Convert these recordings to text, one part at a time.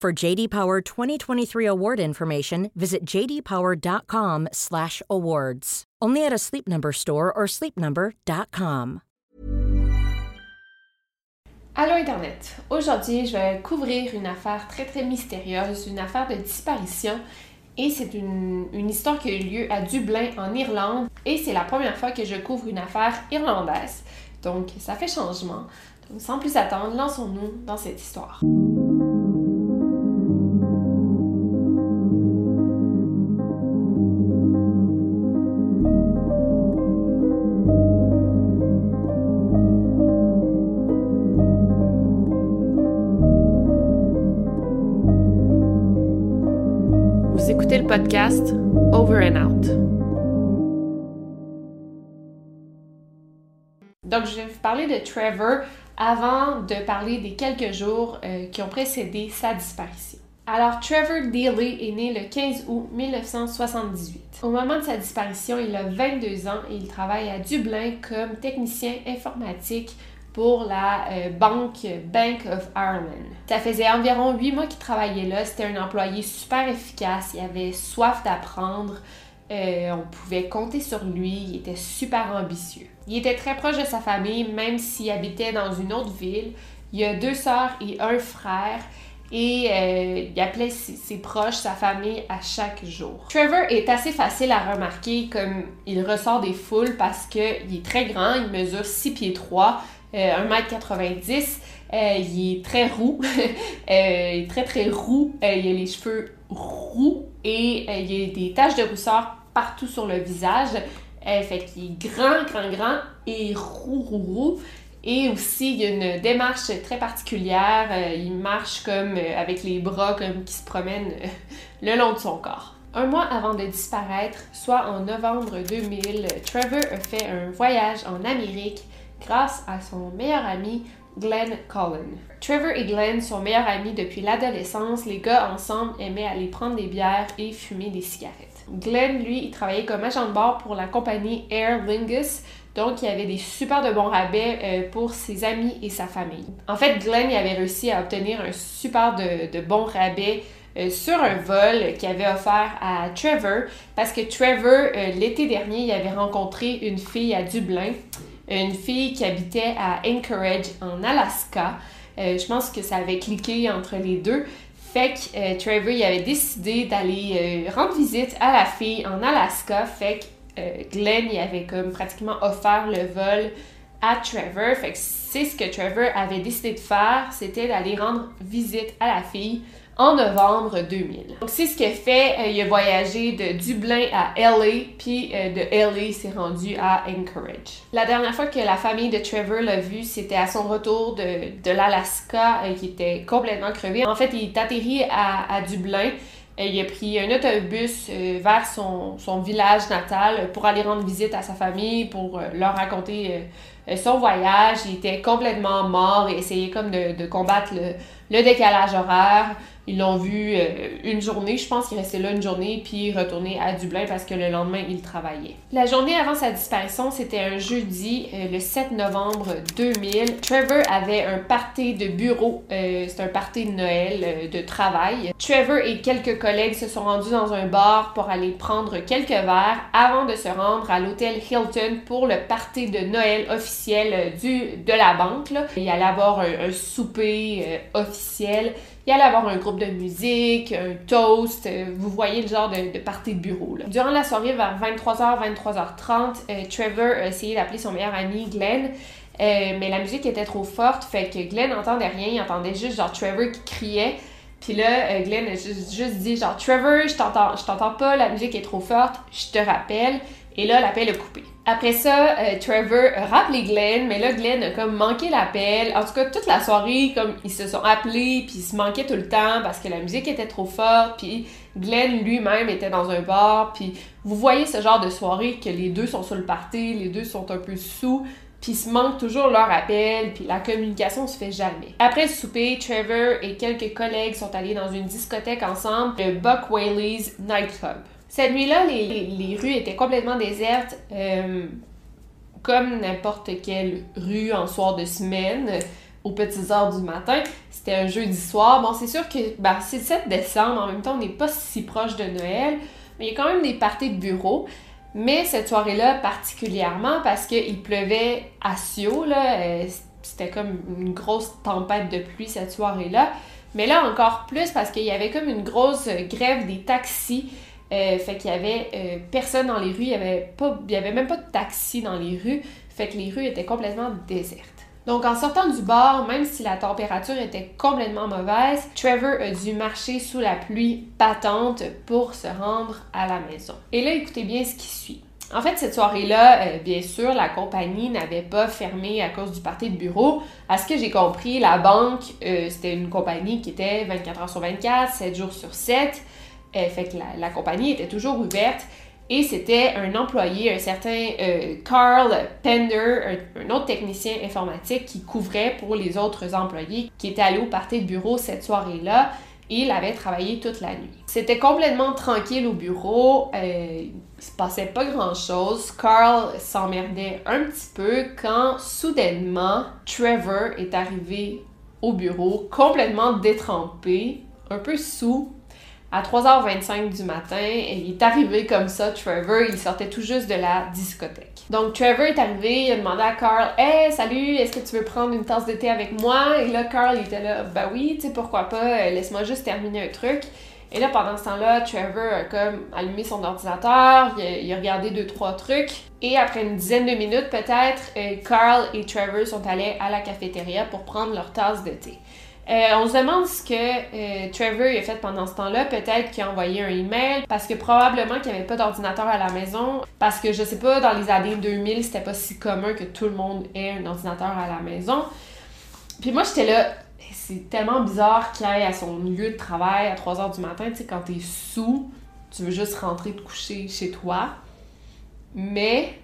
For JD Power 2023 award information, visit jdpower.com/awards. Only at a Sleep Number store or sleepnumber.com. Allô Internet. Aujourd'hui, je vais couvrir une affaire très très mystérieuse, une affaire de disparition. Et c'est une, une histoire qui a eu lieu à Dublin, en Irlande. Et c'est la première fois que je couvre une affaire irlandaise. Donc, ça fait changement. Donc, sans plus attendre, lançons-nous dans cette histoire. Podcast Over and Out. Donc, je vais vous parler de Trevor avant de parler des quelques jours euh, qui ont précédé sa disparition. Alors, Trevor Daly est né le 15 août 1978. Au moment de sa disparition, il a 22 ans et il travaille à Dublin comme technicien informatique pour la euh, banque Bank of Ireland. Ça faisait environ huit mois qu'il travaillait là. C'était un employé super efficace. Il avait soif d'apprendre. Euh, on pouvait compter sur lui. Il était super ambitieux. Il était très proche de sa famille, même s'il habitait dans une autre ville. Il a deux sœurs et un frère. Et euh, il appelait ses, ses, proches, sa famille, à chaque jour. Trevor est assez facile à remarquer comme il ressort des foules parce qu'il est très grand, il mesure 6 pieds 3, euh, 1m90. Euh, il est très roux. euh, il est très très roux. Euh, il a les cheveux roux et euh, il a des taches de rousseur partout sur le visage. Euh, fait qu'il est grand, grand, grand et roux, roux, roux. Et aussi, il a une démarche très particulière. Euh, il marche comme avec les bras comme qui se promènent le long de son corps. Un mois avant de disparaître, soit en novembre 2000, Trevor a fait un voyage en Amérique grâce à son meilleur ami Glenn Collin. Trevor et Glenn sont meilleurs amis depuis l'adolescence. Les gars ensemble aimaient aller prendre des bières et fumer des cigarettes. Glenn, lui, il travaillait comme agent de bord pour la compagnie Aer Lingus, donc il avait des super de bons rabais euh, pour ses amis et sa famille. En fait, Glenn il avait réussi à obtenir un super de, de bons rabais euh, sur un vol qu'il avait offert à Trevor parce que Trevor, euh, l'été dernier, il avait rencontré une fille à Dublin une fille qui habitait à Anchorage en Alaska. Euh, je pense que ça avait cliqué entre les deux. Fait que euh, Trevor il avait décidé d'aller euh, rendre visite à la fille en Alaska. Fait que Glenn avait comme pratiquement offert le vol à Trevor. Fait que c'est ce que Trevor avait décidé de faire, c'était d'aller rendre visite à la fille en novembre 2000. Donc c'est ce qu'il a fait. Euh, il a voyagé de Dublin à LA, puis euh, de LA il s'est rendu à Anchorage. La dernière fois que la famille de Trevor l'a vu, c'était à son retour de, de l'Alaska, euh, qui était complètement crevé. En fait, il est atterri à, à Dublin. Il a pris un autobus vers son, son, village natal pour aller rendre visite à sa famille, pour leur raconter son voyage. Il était complètement mort et essayait comme de, de combattre le, le décalage horaire. Ils l'ont vu euh, une journée, je pense qu'il restait là une journée, puis retourné à Dublin parce que le lendemain, il travaillait. La journée avant sa disparition, c'était un jeudi, euh, le 7 novembre 2000. Trevor avait un party de bureau, euh, c'est un party de Noël de travail. Trevor et quelques collègues se sont rendus dans un bar pour aller prendre quelques verres avant de se rendre à l'hôtel Hilton pour le party de Noël officiel du, de la banque. Il allait avoir un souper officiel il allait avoir un groupe de musique, un toast, euh, vous voyez le genre de, de party de bureau. Durant la soirée, vers 23h, 23h30, euh, Trevor a essayé d'appeler son meilleur ami Glenn, euh, mais la musique était trop forte, fait que Glenn n'entendait rien, il entendait juste genre Trevor qui criait. Puis là, Glenn a juste, juste, dit genre Trevor, je t'entends pas, la musique est trop forte, je te rappelle. Et là, l'appel a coupé. Après ça, euh, Trevor a rappelé Glenn, mais là, Glenn a comme manqué l'appel. En tout cas, toute la soirée, comme ils se sont appelés, puis ils se manquaient tout le temps parce que la musique était trop forte, puis Glenn lui-même était dans un bar, puis vous voyez ce genre de soirée que les deux sont sur le party, les deux sont un peu sous, puis se manquent toujours leur appel, puis la communication se fait jamais. Après le souper, Trevor et quelques collègues sont allés dans une discothèque ensemble, le Buck Whaley's Nightclub. Cette nuit-là, les, rues étaient complètement désertes, euh, comme n'importe quelle rue en soir de semaine, aux petites heures du matin. C'était un jeudi soir. Bon, c'est sûr que ben, c'est le 7 décembre, en même temps, on n'est pas si proche de Noël, mais il y a quand même des parties de bureau. Mais cette soirée-là, particulièrement parce qu'il pleuvait à Sio, euh, c'était comme une grosse tempête de pluie cette soirée-là. Mais là, encore plus parce qu'il y avait comme une grosse grève des taxis. Euh, fait qu'il y avait euh, personne dans les rues, il y avait même pas de taxi dans les rues, fait que les rues étaient complètement désertes. Donc en sortant du bar, même si la température était complètement mauvaise, Trevor a dû marcher sous la pluie battante pour se rendre à la maison. Et là, écoutez bien ce qui suit. En fait, cette soirée-là, euh, bien sûr, la compagnie n'avait pas fermé à cause du parti de bureau. À ce que j'ai compris, la banque, c'était une compagnie qui était 24 heures sur 24, 7 jours sur 7. Euh, fait que la, compagnie était toujours ouverte et c'était un employé, un certain euh, Carl Pender, un, autre technicien informatique qui couvrait pour les autres employés qui étaient allés au party de bureau cette soirée-là. Il avait travaillé toute la nuit. C'était complètement tranquille au bureau. Euh, il se passait pas grand-chose. Carl s'emmerdait un petit peu quand soudainement Trevor est arrivé au bureau complètement détrempé, un peu sous, à 3h25 du matin, il est arrivé comme ça, Trevor, il sortait tout juste de la discothèque. Donc Trevor est arrivé, il a demandé à Carl Hey, salut, est-ce que tu veux prendre une tasse de thé avec moi Et là, Carl il était là Ben oui, tu sais, pourquoi pas, euh, laisse-moi juste terminer un truc. Et là, pendant ce temps-là, Trevor a comme allumé son ordinateur, il a, regardé deux, trois trucs. Et après une dizaine de minutes, peut-être, euh, Carl et Trevor sont allés à la cafétéria pour prendre leur tasse de thé. Euh, on se demande ce que euh, Trevor a fait pendant ce temps-là. Peut-être qu'il a envoyé un email parce que probablement qu'il n'y avait pas d'ordinateur à la maison. Parce que je sais pas, dans les années 2000, c'était pas si commun que tout le monde ait un ordinateur à la maison. Puis moi, j'étais là, c'est tellement bizarre qu'il aille à son lieu de travail à 3 h du matin. Tu sais, quand t'es sous, tu veux juste rentrer te coucher chez toi. Mais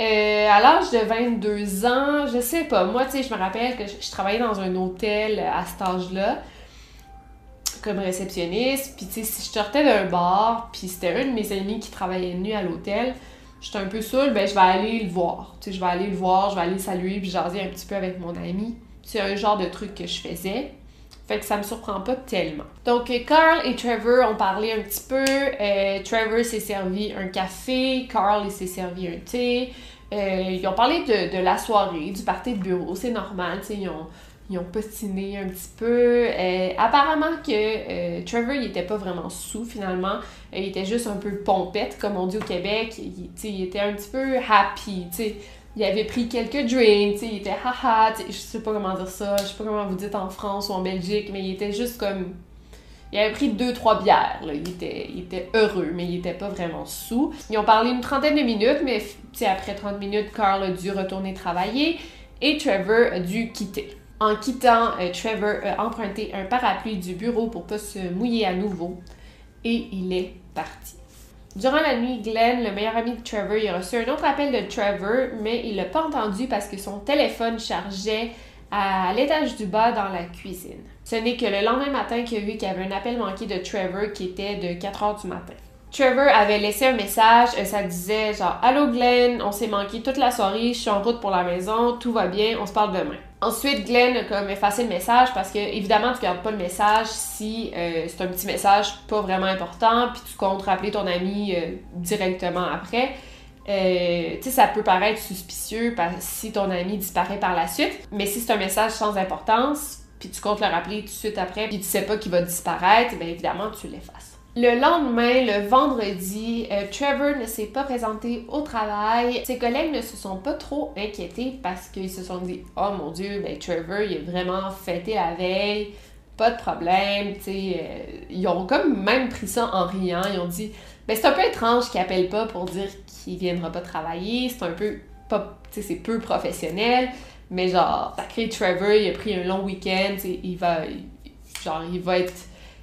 euh, à l'âge de 22 ans, je sais pas. Moi, tu sais, je me rappelle que je, travaillais dans un hôtel à cet âge-là, comme réceptionniste. Puis, tu sais, si je sortais d'un bar, puis c'était un de mes amis qui travaillait nuit à l'hôtel, j'étais un peu saoule, ben je vais aller le voir. Tu sais, je vais aller le voir, je vais aller le saluer, puis jaser un petit peu avec mon ami. C'est un genre de truc que je faisais. Fait que ça me surprend pas tellement. Donc, Carl et Trevor ont parlé un petit peu. Euh, Trevor s'est servi un café, Carl il s'est servi un thé. Euh, ils ont parlé de, de, la soirée, du party de bureau, c'est normal, ils ont, ils ont postiné un petit peu. Euh, apparemment que Trevor, il était pas vraiment sous finalement. il était juste un peu pompette, comme on dit au Québec. Il, il était un petit peu happy, tu sais il avait pris quelques drinks, il était haha, je sais pas comment dire ça, je sais pas comment vous dites en France ou en Belgique, mais il était juste comme. Il avait pris deux, trois bières, là. Il, était, il était heureux, mais il était pas vraiment sous. Ils ont parlé une trentaine de minutes, mais après 30 minutes, Carl a dû retourner travailler et Trevor a dû quitter. En quittant, euh, Trevor a emprunté un parapluie du bureau pour pas se mouiller à nouveau et il est parti. Durant la nuit, Glenn, le meilleur ami de Trevor, il a reçu un autre appel de Trevor, mais il l'a pas entendu parce que son téléphone chargeait à l'étage du bas dans la cuisine. Ce n'est que le lendemain matin qu'il a vu qu'il y avait un appel manqué de Trevor qui était de 4 heures du matin. Trevor avait laissé un message, euh, ça disait genre Allô Glenn, on s'est manqué toute la soirée, je suis en route pour la maison, tout va bien, on se parle demain. Ensuite, Glenn a comme effacé le message parce que évidemment tu gardes pas le message si euh, c'est un petit message pas vraiment important, puis tu comptes rappeler ton ami euh, directement après. tu sais, ça peut paraître suspicieux si ton ami disparaît par la suite, mais si c'est un message sans importance, puis tu comptes le rappeler tout de suite après, puis tu sais pas qu'il va disparaître, bien évidemment, tu l'effaces. Le lendemain, le vendredi, euh, Trevor ne s'est pas présenté au travail. Ses collègues ne se sont pas trop inquiétés parce qu'ils se sont dit Oh mon Dieu, ben Trevor, il est vraiment fêté la veille, pas de problème. sais. Euh, ils ont comme même pris ça en riant. Ils ont dit Ben c'est un peu étrange qu'il appelle pas pour dire qu'il viendra pas travailler. C'est un peu pas, c'est peu professionnel. Mais genre, sacré Trevor, il a pris un long week-end, il va, genre, il va être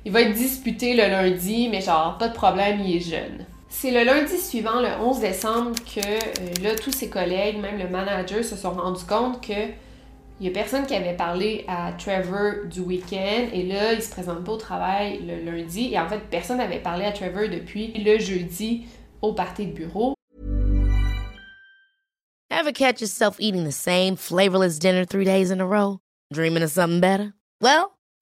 il va être disputé le lundi, mais genre, pas de problème, il est jeune. C'est le lundi suivant, le 11 décembre, que euh, là, tous ses collègues, même le manager, se sont rendus compte que il y a personne qui avait parlé à Trevor du week-end et là, il se présente pas au travail le lundi et en fait, personne n'avait parlé à Trevor depuis le jeudi au party de bureau. Ever catch yourself eating the same flavorless dinner three days in a row? Dreaming of something better? Well,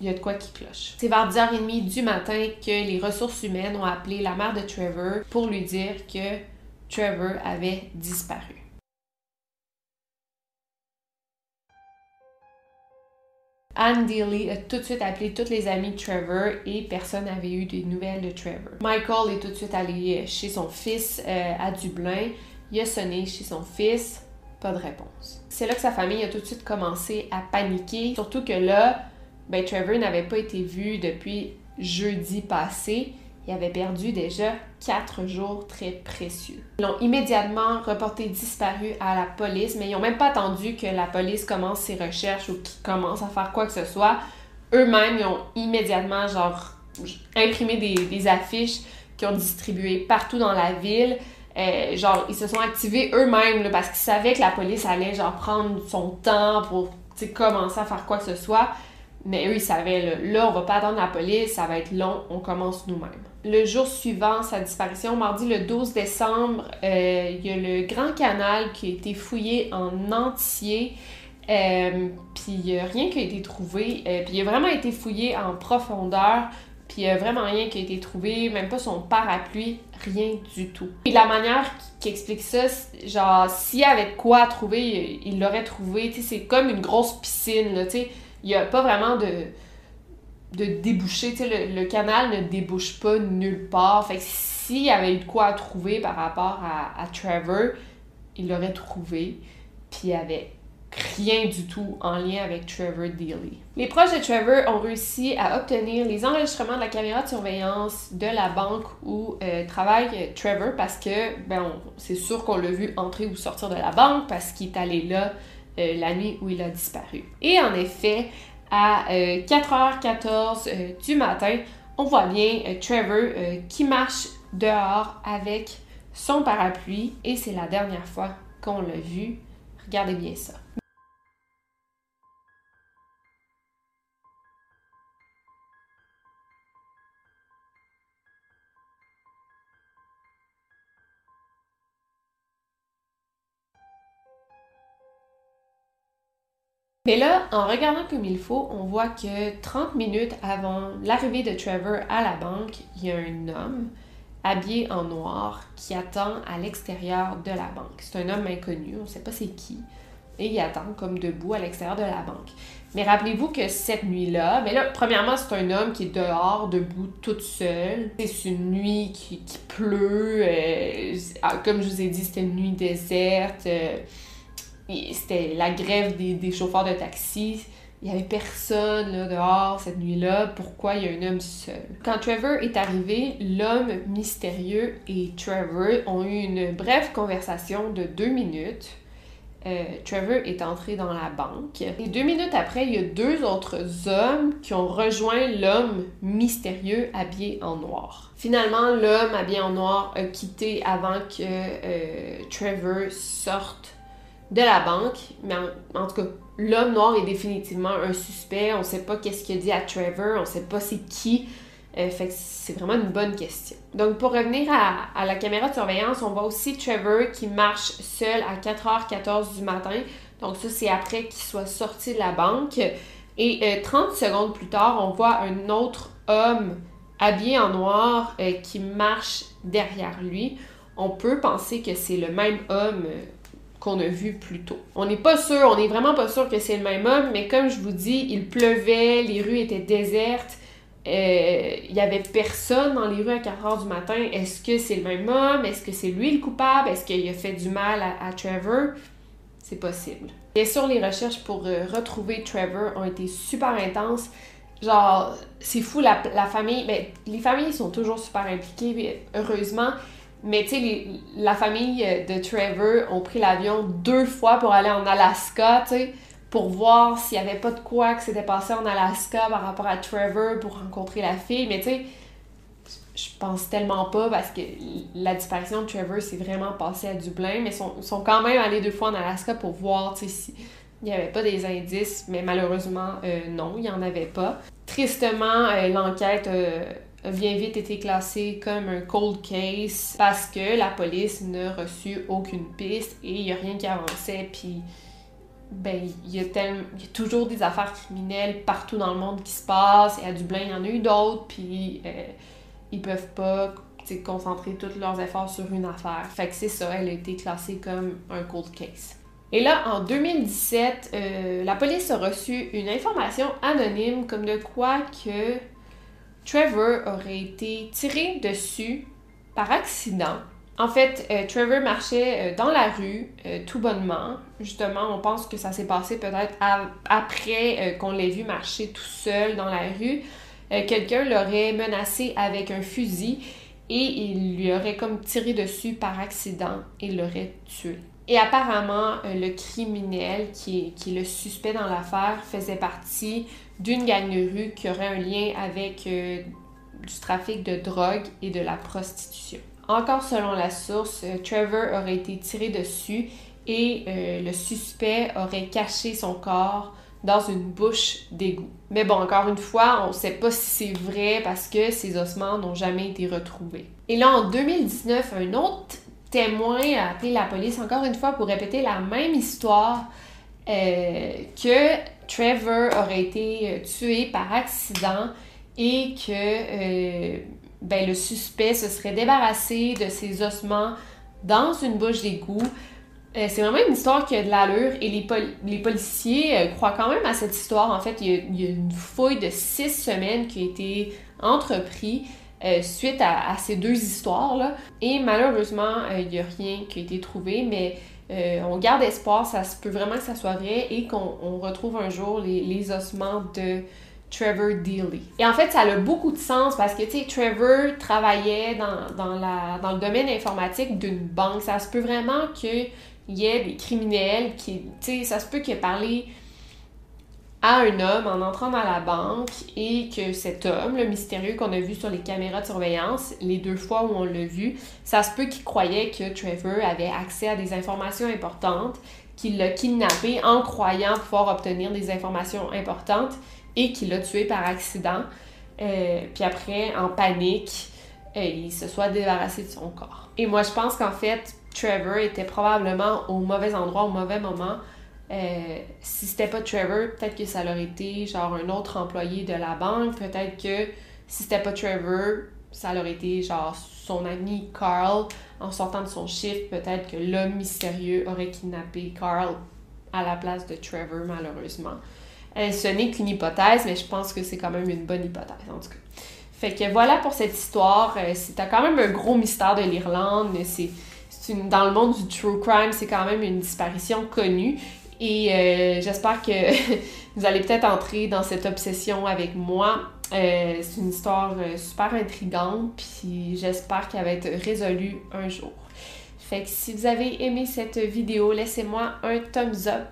Il y a de quoi qui cloche. C'est vers 10h30 du matin que les ressources humaines ont appelé la mère de Trevor pour lui dire que Trevor avait disparu. Anne Daly a tout de suite appelé toutes les amies de Trevor et personne n'avait eu des nouvelles de Trevor. Michael est tout de suite allé chez son fils euh, à Dublin. Il a sonné chez son fils, pas de réponse. C'est là que sa famille a tout de suite commencé à paniquer, surtout que là, ben, Trevor n'avait pas été vu depuis jeudi passé. Il avait perdu déjà quatre jours très précieux. Ils l'ont immédiatement reporté disparu à la police, mais ils n'ont même pas attendu que la police commence ses recherches ou qu'ils commencent à faire quoi que ce soit. Eux-mêmes, ils ont immédiatement genre imprimé des, affiches qu'ils ont distribuées partout dans la ville. Euh, genre, ils se sont activés eux-mêmes parce qu'ils savaient que la police allait genre prendre son temps pour commencer à faire quoi que ce soit. Mais eux, ils savaient, là, là, on va pas attendre la police, ça va être long, on commence nous-mêmes. Le jour suivant sa disparition, mardi le 12 décembre, euh, il y a le Grand Canal qui a été fouillé en entier. Euh, puis rien qui a été trouvé. Euh, puis il a vraiment été fouillé en profondeur. Puis il a vraiment rien qui a été trouvé, même pas son parapluie, rien du tout. Et la manière qui explique ça, genre, s'il y avait quoi trouver, il l'aurait trouvé. Tu sais, c'est comme une grosse piscine, là, tu sais il n'y a pas vraiment de, de le, canal ne débouche pas nulle part. Fait que s'il y avait eu de quoi trouver par rapport à, Trevor, il l'aurait trouvé. Puis il n'y avait rien du tout en lien avec Trevor Daly. Les proches de Trevor ont réussi à obtenir les enregistrements de la caméra de surveillance de la banque où euh, travaille Trevor parce que ben, c'est sûr qu'on l'a vu entrer ou sortir de la banque parce qu'il est allé là euh, la nuit où il a disparu. Et en effet, à 4h14 euh, euh, du matin, on voit bien Trevor qui marche dehors avec son parapluie et c'est la dernière fois qu'on l'a vu. Regardez bien ça. Mais là, en regardant comme il faut, on voit que 30 minutes avant l'arrivée de Trevor à la banque, il y a un homme habillé en noir qui attend à l'extérieur de la banque. C'est un homme inconnu, on ne sait pas c'est qui. et il attend comme debout à l'extérieur de la banque. Mais rappelez-vous que cette nuit-là, mais là, premièrement, c'est un homme qui est dehors, debout, toute seule. C'est une nuit qui, pleut. Euh, ah, comme je vous ai dit, c'était une nuit déserte. Euh, c'était la grève des, chauffeurs de taxi. Il n'y avait personne là, dehors cette nuit-là. Pourquoi il y a un homme seul? Quand Trevor est arrivé, l'homme mystérieux et Trevor ont eu une brève conversation de deux minutes euh, Trevor est entré dans la banque. Et deux minutes après, il y a deux autres hommes qui ont rejoint l'homme mystérieux habillé en noir. Finalement, l'homme habillé en noir a quitté avant que euh, Trevor sorte de la banque. Mais en, tout cas, l'homme noir est définitivement un suspect. On ne sait pas qu'est-ce qu'il a dit à Trevor. On ne sait pas c'est qui. Euh, fait c'est vraiment une bonne question. Donc, pour revenir à, la caméra de surveillance, on voit aussi Trevor qui marche seul à 4h14 du matin. Donc, ça, c'est après qu'il soit sorti de la banque. Et 30 euh, secondes plus tard, on voit un autre homme habillé en noir euh, qui marche derrière lui. On peut penser que c'est le même homme qu'on a vu plus tôt. On n'est pas sûr, on n'est vraiment pas sûr que c'est le même homme, mais comme je vous dis, il pleuvait, les rues étaient désertes il euh, y avait personne dans les rues à 4 heures du matin. Est-ce que c'est le même homme? Est-ce que c'est lui le coupable? Est-ce qu'il a fait du mal à, Trevor? C'est possible. Bien sûr, les recherches pour euh, retrouver Trevor ont été super intenses. Genre, c'est fou, la, famille. Mais ben, les familles sont toujours super impliquées, heureusement. Mais tu sais, la famille de Trevor ont pris l'avion deux fois pour aller en Alaska, tu sais pour voir s'il n'y avait pas de quoi que s'était passé en Alaska par rapport à Trevor pour rencontrer la fille. Mais tu sais, je pense tellement pas parce que la disparition de Trevor s'est vraiment passée à Dublin, mais ils sont, sont, quand même allés deux fois en Alaska pour voir s'il n'y avait pas des indices, mais malheureusement, euh, non, il n'y en avait pas. Tristement, euh, l'enquête euh, a bien vite été classée comme un cold case parce que la police n'a reçu aucune piste et il n'y a rien qui avançait, puis ben, il y, a toujours des affaires criminelles partout dans le monde qui se passent. Et à Dublin, il y en a eu d'autres, puis euh, ils peuvent pas concentrer tous leurs efforts sur une affaire. Fait que c'est ça, elle a été classée comme un cold case. Et là, en 2017, euh, la police a reçu une information anonyme comme de quoi que Trevor aurait été tiré dessus par accident en fait, euh, Trevor marchait euh, dans la rue euh, tout bonnement. Justement, on pense que ça s'est passé peut-être après qu'on l'ait vu marcher tout seul dans la rue. Quelqu'un l'aurait menacé avec un fusil et il lui aurait comme tiré dessus par accident et l'aurait tué. Et apparemment, le criminel qui qui est le suspect dans l'affaire faisait partie d'une gang de rue qui aurait un lien avec du trafic de drogue et de la prostitution. Encore selon la source, euh, Trevor aurait été tiré dessus et euh, le suspect aurait caché son corps dans une bouche d'égout. Mais bon, encore une fois, on ne sait pas si c'est vrai parce que ces ossements n'ont jamais été retrouvés. Et là, en 2019, un autre témoin a appelé la police encore une fois pour répéter la même histoire euh, que Trevor aurait été tué par accident et que ben, le suspect se serait débarrassé de ses ossements dans une bouche d'égout. Euh, c'est vraiment une histoire qui a de l'allure et les, policiers euh, croient quand même à cette histoire. En fait, il y, a, une fouille de six semaines qui a été entreprise euh, suite à, ces deux histoires-là. Et malheureusement, il n'y a rien qui a été trouvé, mais on garde espoir, ça se peut vraiment que ça soit vrai et qu'on retrouve un jour les, les ossements de Trevor Dealey. Et en fait, ça a beaucoup de sens parce que, tu sais, Trevor travaillait dans, dans, la, dans le domaine informatique d'une banque. Ça se peut vraiment qu'il y ait des criminels qui, tu sais, ça se peut qu'il ait parlé à un homme en entrant dans la banque et que cet homme, le mystérieux qu'on a vu sur les caméras de surveillance, les deux fois où on l'a vu, ça se peut qu'il croyait que Trevor avait accès à des informations importantes, qu'il l'a kidnappé en croyant pouvoir obtenir des informations importantes et qu'il l'a tué par accident. Euh, puis après, en panique, euh, il se soit débarrassé de son corps. Et moi, je pense qu'en fait, Trevor était probablement au mauvais endroit, au mauvais moment. Euh, si c'était pas Trevor, peut-être que ça aurait été genre un autre employé de la banque. Peut-être que si c'était pas Trevor, ça aurait été genre son ami Carl en sortant de son chiffre. Peut-être que l'homme mystérieux aurait kidnappé Carl à la place de Trevor, malheureusement. Euh, ce n'est qu'une hypothèse, mais je pense que c'est quand même une bonne hypothèse, en tout cas. Fait que voilà pour cette histoire. Euh, C'était quand même un gros mystère de l'Irlande. C'est dans le monde du true crime, c'est quand même une disparition connue. Et euh, j'espère que vous allez peut-être entrer dans cette obsession avec moi. Euh, c'est une histoire super intrigante, puis j'espère qu'elle va être résolue un jour. Fait que si vous avez aimé cette vidéo, laissez-moi un thumbs up.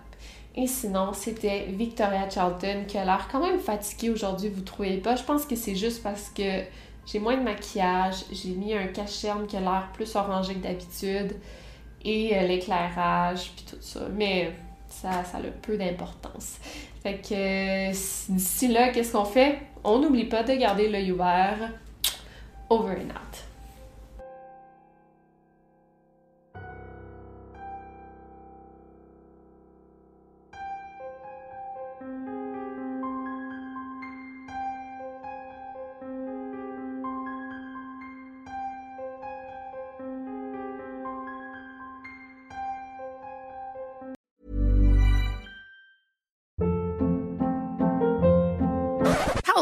Et sinon, c'était Victoria Charlton qui a l'air quand même fatiguée aujourd'hui, vous trouvez pas? Je pense que c'est juste parce que j'ai moins de maquillage, j'ai mis un cache-cerne qui a l'air plus orangé que d'habitude et euh, l'éclairage puis tout ça. Mais ça, ça a peu d'importance. Fait que d'ici là, qu'est-ce qu'on fait? On n'oublie pas de garder l'œil ouvert. Over and out.